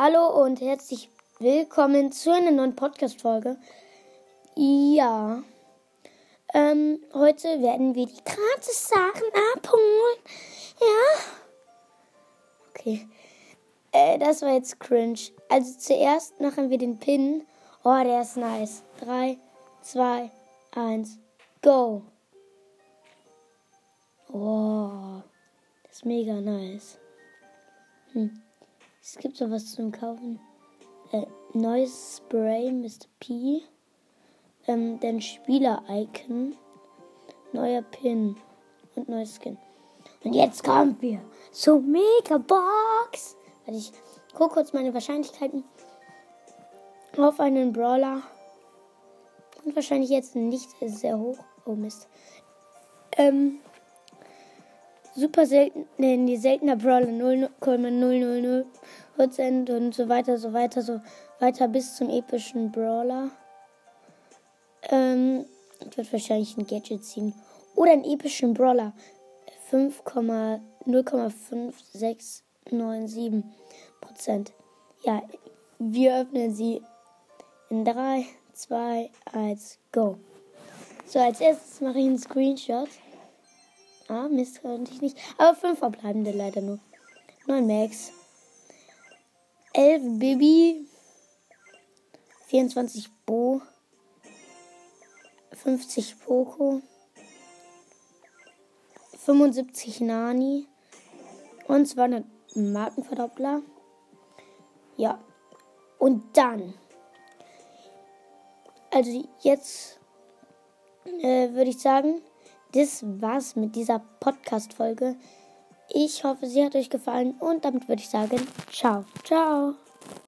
Hallo und herzlich willkommen zu einer neuen Podcast-Folge. Ja, ähm, heute werden wir die gratis Sachen abholen. Ja. Okay. Äh, das war jetzt cringe. Also zuerst machen wir den Pin. Oh, der ist nice. 3, 2, 1, go. Oh, das ist mega nice. Hm. Es gibt so was zum Kaufen. Äh, neues Spray, Mr. P. Ähm, dann Spieler-Icon. Neuer Pin. Und neues Skin. Und jetzt kommen wir zur Mega-Box. Also ich gucke kurz meine Wahrscheinlichkeiten auf einen Brawler. Und wahrscheinlich jetzt nicht sehr hoch. Oh Mist. Ähm, super selten, nee, die seltener Brawler 0,000% und so weiter, so weiter, so weiter bis zum epischen Brawler. Ähm, ich würde wahrscheinlich ein Gadget ziehen. Oder einen epischen Brawler. 5,05697% Ja, wir öffnen sie in 3, 2, 1, go. So, als erstes mache ich einen Screenshot. Ah, Mist, konnte ich nicht. Aber fünf verbleibende leider nur. 9 Max. 11 Bibi. 24 Bo. 50 Poco. 75 Nani. Und 200 Markenverdoppler. Ja. Und dann. Also jetzt äh, würde ich sagen, das war's mit dieser Podcast-Folge. Ich hoffe, sie hat euch gefallen und damit würde ich sagen, ciao, ciao.